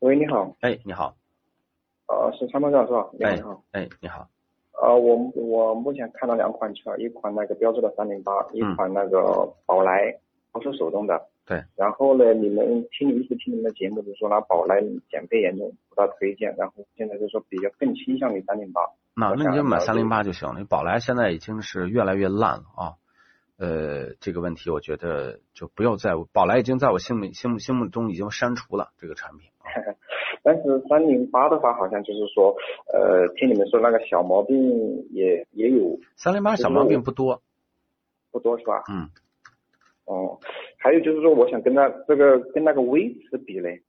喂，你好。哎，你好。呃，是参谋长是吧？你好。哎，你好。呃，我我目前看到两款车，一款那个标致的三零八，一款那个宝来，都是手动的。对。然后呢，你们听你一直听你们的节目，就说那宝来减配严重，不大推荐。然后现在就说比较更倾向于三零八。那那你就买三零八就行了。宝来现在已经是越来越烂了啊。呃，这个问题我觉得就不要再。宝来已经在我心里心目心目中已经删除了这个产品。但是三零八的话，好像就是说，呃，听你们说那个小毛病也也有。三零八小毛病不多，不多是吧？嗯。哦，还有就是说，我想跟那这个跟那个威驰比嘞。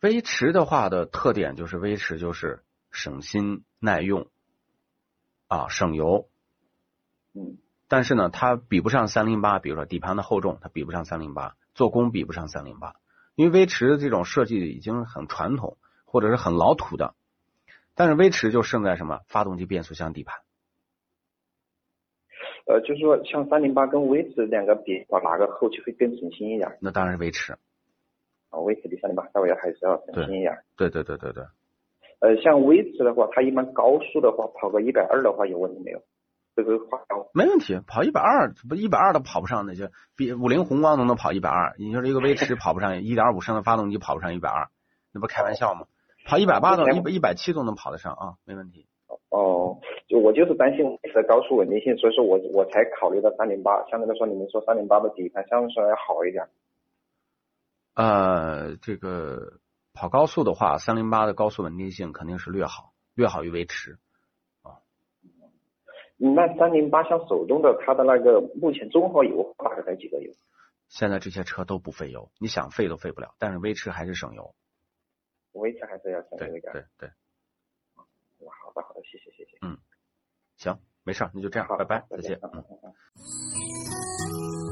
威驰的话的特点就是威驰就是省心耐用，啊，省油。嗯。但是呢，它比不上三零八，比如说底盘的厚重，它比不上三零八，做工比不上三零八。因为威驰这种设计已经很传统，或者是很老土的，但是威驰就胜在什么？发动机、变速箱、底盘。呃，就是说像三零八跟威驰两个比，话哪个后期会更省心一点？那当然是威驰。啊，威驰比三零八稍微还是要省心一点。对对对对对。呃，像威驰的话，它一般高速的话跑个一百二的话有问题没有？这个话没问题，跑一百二不一百二都跑不上那些，比五菱宏光都能跑一百二。你说这个威驰跑不上，一点五升的发动机跑不上一百二，那不开玩笑吗？跑一百八都一百一百七都能跑得上啊，没问题。哦，就我就是担心威驰的高速稳定性，所以说我我才考虑到三零八。相对来说，你们说三零八的底盘相对来说要好一点。呃，这个跑高速的话，三零八的高速稳定性肯定是略好，略好于威驰。那三零八像手动的，它的那个目前综合油大概在几个油？现在这些车都不费油，你想费都费不了。但是威驰还是省油。威驰还是要省油一点。对对。好的好的，谢谢谢谢。嗯，行，没事，那就这样，拜拜，再见。嗯。